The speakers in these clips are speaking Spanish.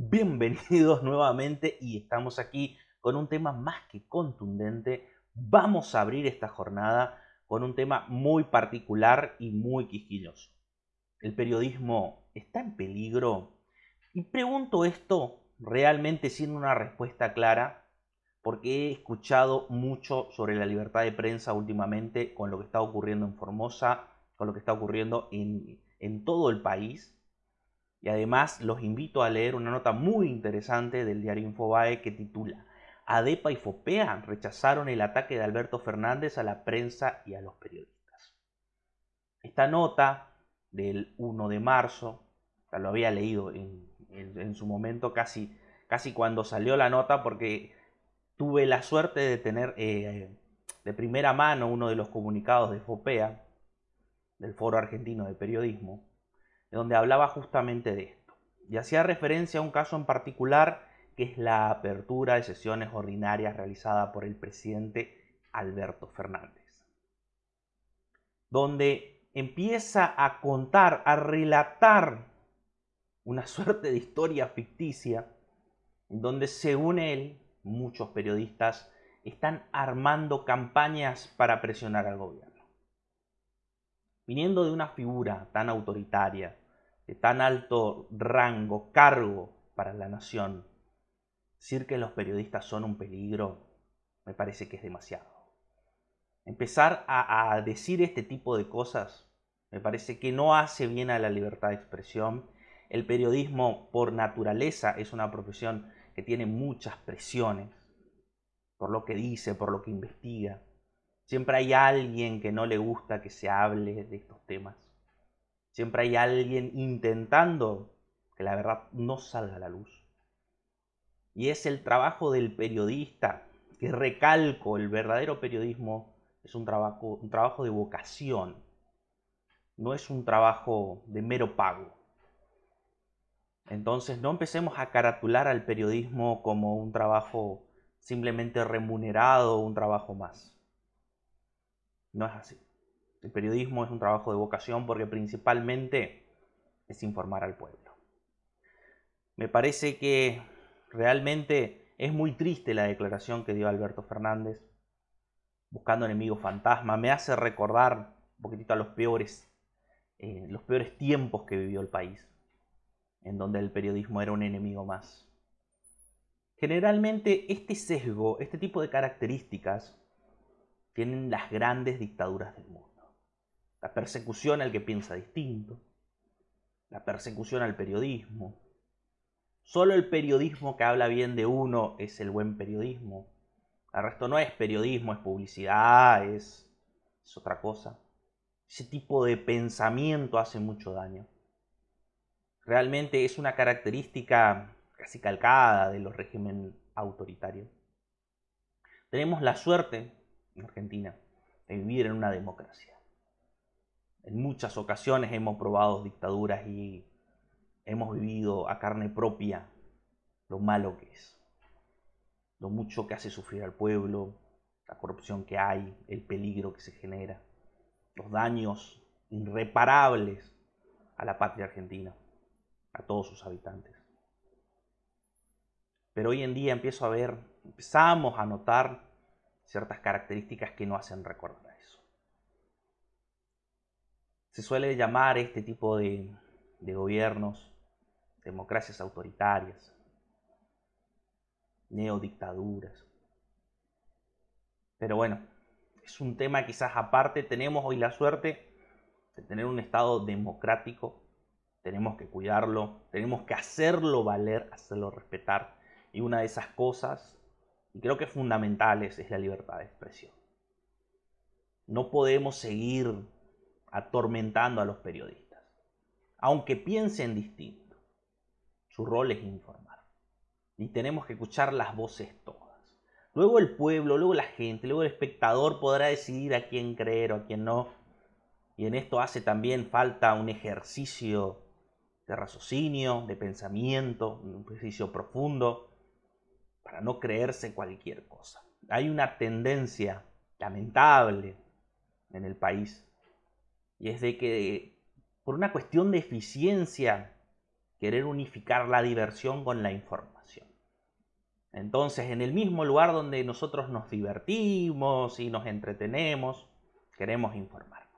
Bienvenidos nuevamente y estamos aquí con un tema más que contundente. Vamos a abrir esta jornada con un tema muy particular y muy quisquilloso. ¿El periodismo está en peligro? Y pregunto esto realmente sin una respuesta clara porque he escuchado mucho sobre la libertad de prensa últimamente con lo que está ocurriendo en Formosa, con lo que está ocurriendo en, en todo el país y además los invito a leer una nota muy interesante del diario Infobae que titula ADEPA y FOPEA rechazaron el ataque de Alberto Fernández a la prensa y a los periodistas. Esta nota del 1 de marzo, ya lo había leído en, su momento casi, casi cuando salió la nota porque tuve la suerte de tener eh, de primera mano uno de los comunicados de FOPEA, del Foro Argentino de Periodismo, donde hablaba justamente de esto. Y hacía referencia a un caso en particular que es la apertura de sesiones ordinarias realizada por el presidente Alberto Fernández, donde empieza a contar, a relatar una suerte de historia ficticia, donde según él, muchos periodistas están armando campañas para presionar al gobierno. Viniendo de una figura tan autoritaria, de tan alto rango, cargo para la nación, decir que los periodistas son un peligro me parece que es demasiado. Empezar a, decir este tipo de cosas me parece que no hace bien a la libertad de expresión. El periodismo por naturaleza es una profesión que tiene muchas presiones por lo que dice, por lo que investiga. Siempre hay alguien que no le gusta que se hable de estos temas. Siempre hay alguien intentando que la verdad no salga a la luz. Y es el trabajo del periodista, que recalco, el verdadero periodismo es un trabajo, un trabajo de vocación, no es un trabajo de mero pago. Entonces no empecemos a caratular al periodismo como un trabajo simplemente remunerado, un trabajo más. No es así. El periodismo es un trabajo de vocación porque principalmente es informar al pueblo. Me parece que realmente es muy triste la declaración que dio Alberto Fernández buscando enemigos fantasma. Me hace recordar un poquitito a los peores, eh, los peores tiempos que vivió el país, en donde el periodismo era un enemigo más. Generalmente este sesgo, este tipo de características, tienen las grandes dictaduras del mundo. La persecución al que piensa distinto, la persecución al periodismo. Solo el periodismo que habla bien de uno es el buen periodismo. El resto no es periodismo, es publicidad, es, es otra cosa. Ese tipo de pensamiento hace mucho daño. Realmente es una característica casi calcada de los regímenes autoritarios. Tenemos la suerte en Argentina de vivir en una democracia. En muchas ocasiones hemos probado dictaduras y hemos vivido a carne propia lo malo que es, lo mucho que hace sufrir al pueblo, la corrupción que hay, el peligro que se genera, los daños irreparables a la patria argentina, a todos sus habitantes. Pero hoy en día empiezo a ver, empezamos a notar ciertas características que no hacen recordar. Se suele llamar este tipo de, de gobiernos democracias autoritarias, neodictaduras. Pero bueno, es un tema quizás aparte. Tenemos hoy la suerte de tener un Estado democrático. Tenemos que cuidarlo, tenemos que hacerlo valer, hacerlo respetar. Y una de esas cosas, y creo que fundamentales, es la libertad de expresión. No podemos seguir atormentando a los periodistas, aunque piensen distinto. Su rol es informar. Y tenemos que escuchar las voces todas. Luego el pueblo, luego la gente, luego el espectador podrá decidir a quién creer o a quién no. Y en esto hace también falta un ejercicio de raciocinio, de pensamiento, un ejercicio profundo para no creerse cualquier cosa. Hay una tendencia lamentable en el país y es de que por una cuestión de eficiencia querer unificar la diversión con la información. Entonces, en el mismo lugar donde nosotros nos divertimos y nos entretenemos, queremos informarnos.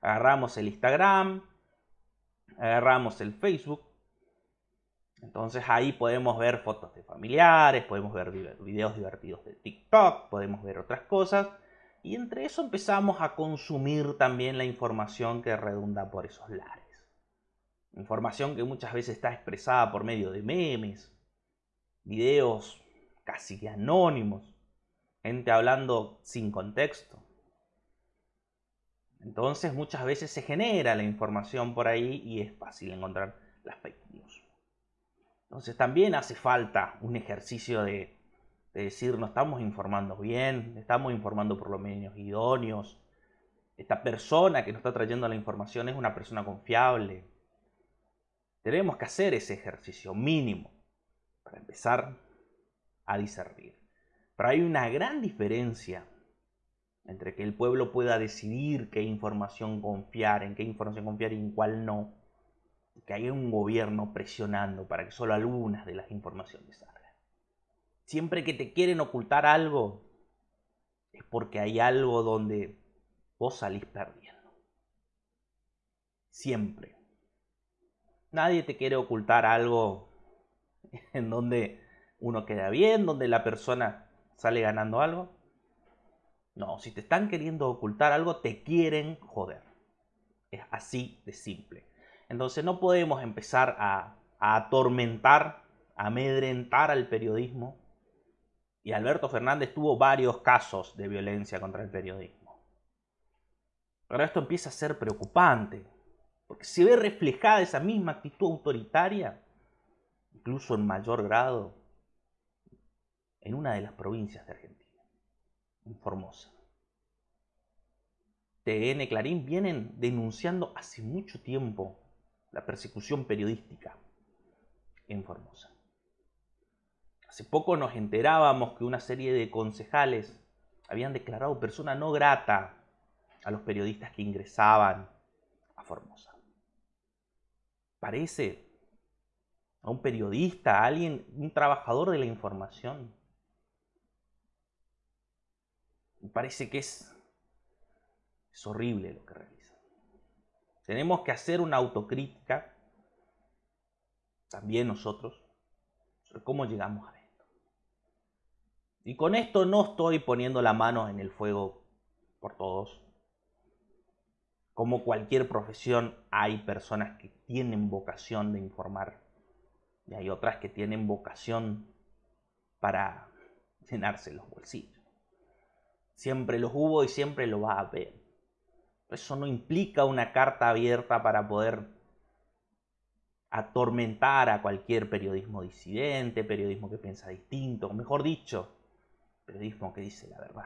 Agarramos el Instagram, agarramos el Facebook. Entonces ahí podemos ver fotos de familiares, podemos ver videos divertidos de TikTok, podemos ver otras cosas. Y entre eso empezamos a consumir también la información que redunda por esos lares. Información que muchas veces está expresada por medio de memes, videos casi que anónimos, gente hablando sin contexto. Entonces muchas veces se genera la información por ahí y es fácil encontrar las fake news. Entonces también hace falta un ejercicio de, decir, no estamos informando bien, estamos informando por lo menos idóneos. Esta persona que nos está trayendo la información es una persona confiable. Tenemos que hacer ese ejercicio mínimo para empezar a discernir. Pero hay una gran diferencia entre que el pueblo pueda decidir qué información confiar, en qué información confiar y en cuál no, que haya un gobierno presionando para que solo algunas de las informaciones salgan. Siempre que te quieren ocultar algo, es porque hay algo donde vos salís perdiendo. Siempre. Nadie te quiere ocultar algo en donde uno queda bien, donde la persona sale ganando algo. No, si te están queriendo ocultar algo, te quieren joder. Es así de simple. Entonces no podemos empezar a, atormentar, a amedrentar al periodismo. Y Alberto Fernández tuvo varios casos de violencia contra el periodismo. Pero esto empieza a ser preocupante, porque se ve reflejada esa misma actitud autoritaria, incluso en mayor grado, en una de las provincias de Argentina, en Formosa. TN Clarín vienen denunciando hace mucho tiempo la persecución periodística en Formosa. Hace poco nos enterábamos que una serie de concejales habían declarado persona no grata a los periodistas que ingresaban a Formosa. Parece a un periodista, a alguien, un trabajador de la información, parece que es, horrible lo que realiza. Tenemos que hacer una autocrítica, también nosotros, sobre cómo llegamos a. Y con esto no estoy poniendo la mano en el fuego por todos. Como cualquier profesión, hay personas que tienen vocación de informar y hay otras que tienen vocación para llenarse los bolsillos. Siempre los hubo y siempre lo va a haber. Eso no implica una carta abierta para poder atormentar a cualquier periodismo disidente, periodismo que piensa distinto, mejor dicho, periodismo que dice la verdad.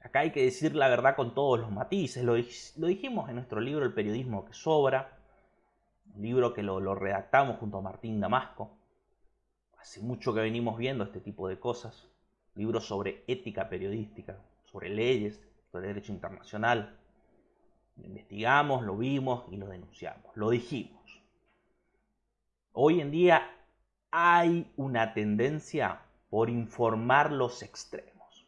Acá hay que decir la verdad con todos los matices. Lo, dijimos en nuestro libro El periodismo que sobra, un libro que lo redactamos junto a Martín Damasco. Hace mucho que venimos viendo este tipo de cosas libros sobre ética periodística, sobre leyes, sobre derecho internacional. Lo investigamos, lo vimos y lo denunciamos, lo dijimos. Hoy en día hay una tendencia por informar los extremos.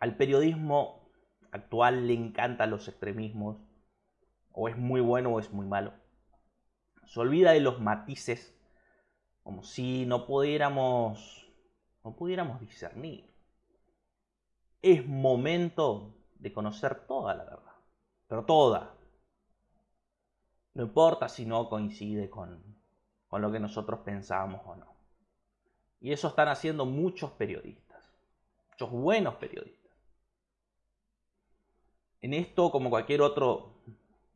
Al periodismo actual le encantan los extremismos, o es muy bueno o es muy malo. Se olvida de los matices, como si no pudiéramos no pudiéramos discernir. Es momento de conocer toda la verdad, pero toda. No importa si no coincide con, con lo que nosotros pensamos o no. Y eso están haciendo muchos periodistas, muchos buenos periodistas. En esto, como cualquier otro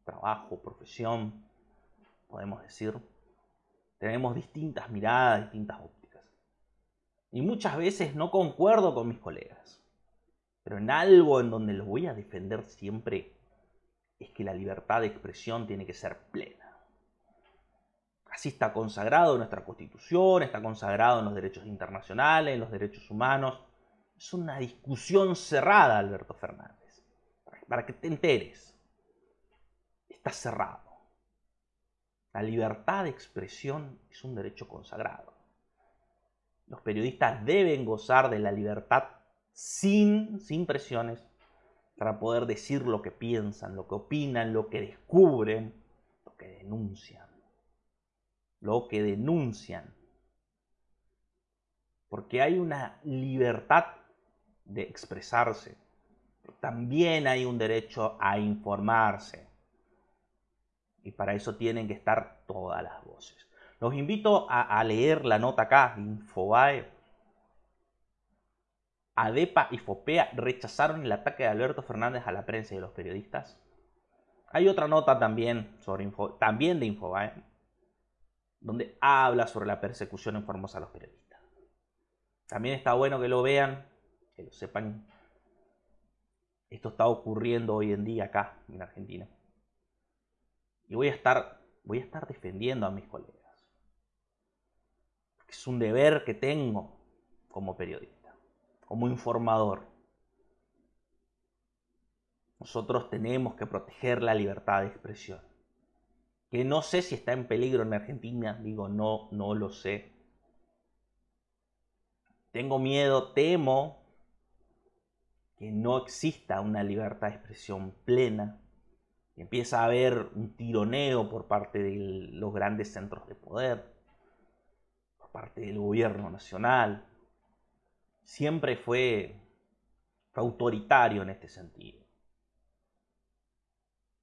trabajo, profesión, podemos decir, tenemos distintas miradas, distintas opiniones. Y muchas veces no concuerdo con mis colegas. Pero en algo en donde los voy a defender siempre es que la libertad de expresión tiene que ser plena. Así está consagrado en nuestra constitución, está consagrado en los derechos internacionales, en los derechos humanos. Es una discusión cerrada, Alberto Fernández. Para que te enteres. Está cerrado. La libertad de expresión es un derecho consagrado. Los periodistas deben gozar de la libertad sin, sin presiones para poder decir lo que piensan, lo que opinan, lo que descubren, lo que denuncian. Lo que denuncian. Porque hay una libertad de expresarse. También hay un derecho a informarse. Y para eso tienen que estar todas las voces. Los invito a, leer la nota acá Infobae. ADEPA y FOPEA rechazaron el ataque de Alberto Fernández a la prensa y a los periodistas. Hay otra nota también, sobre también de Infobae, donde habla sobre la persecución en Formosa a los periodistas. También está bueno que lo vean, que lo sepan. Esto está ocurriendo hoy en día acá, en Argentina. Y voy a estar, voy a estar defendiendo a mis colegas es un deber que tengo como periodista, como informador. Nosotros tenemos que proteger la libertad de expresión. Que no sé si está en peligro en Argentina, digo, no, no lo sé. Tengo miedo, temo que no exista una libertad de expresión plena, empieza a haber un tironeo por parte de los grandes centros de poder parte del gobierno nacional. Siempre fue, autoritario en este sentido.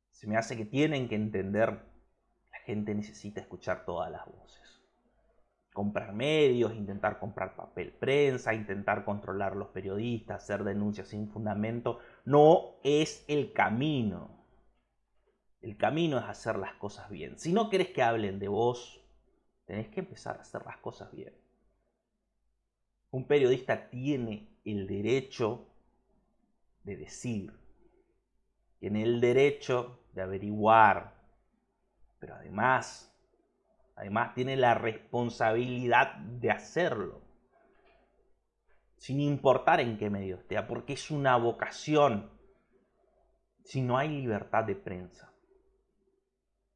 Se me hace que tienen que entender, gente necesita escuchar todas las voces. Comprar medios, intentar comprar papel prensa, intentar controlar los periodistas, hacer denuncias sin fundamento, no es el camino. El camino es hacer las cosas bien. Si no querés que hablen de vos, Tenés que empezar a hacer las cosas bien. Un periodista tiene el derecho de decir, tiene el derecho de averiguar, pero además, además tiene la responsabilidad de hacerlo, sin importar en qué medio esté, porque es una vocación. Si no hay libertad de prensa,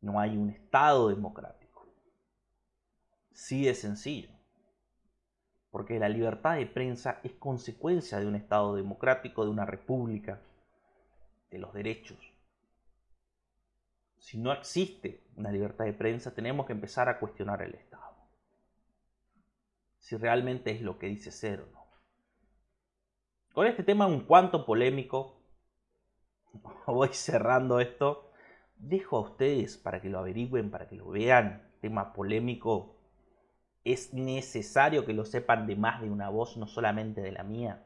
no hay un Estado democrático. Sí de sencillo. Porque la libertad de prensa es consecuencia de un Estado democrático, de una república, de los derechos. Si no existe una libertad de prensa, tenemos que empezar a cuestionar el Estado. Si realmente es lo que dice ser o no. Con este tema un cuanto polémico, voy cerrando esto. Dejo a ustedes para que lo averigüen, para que lo vean. Tema polémico es necesario que lo sepan de más de una voz, no solamente de la mía.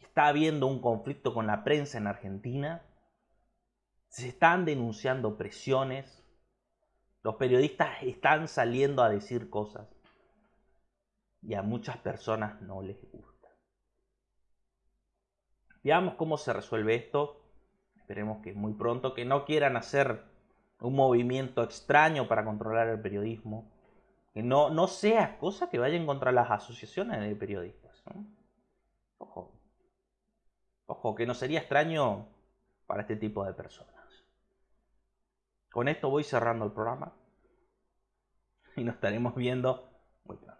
Está habiendo un conflicto con la prensa en Argentina. Se están denunciando presiones. Los periodistas están saliendo a decir cosas. Y a muchas personas no les gusta. Veamos cómo se resuelve esto. Esperemos que muy pronto, que no quieran hacer un movimiento extraño para controlar el periodismo que no, no sea cosa que vayan contra las asociaciones de periodistas. Ojo. Ojo, que no sería extraño para este tipo de personas. Con esto voy cerrando el programa y nos estaremos viendo muy pronto.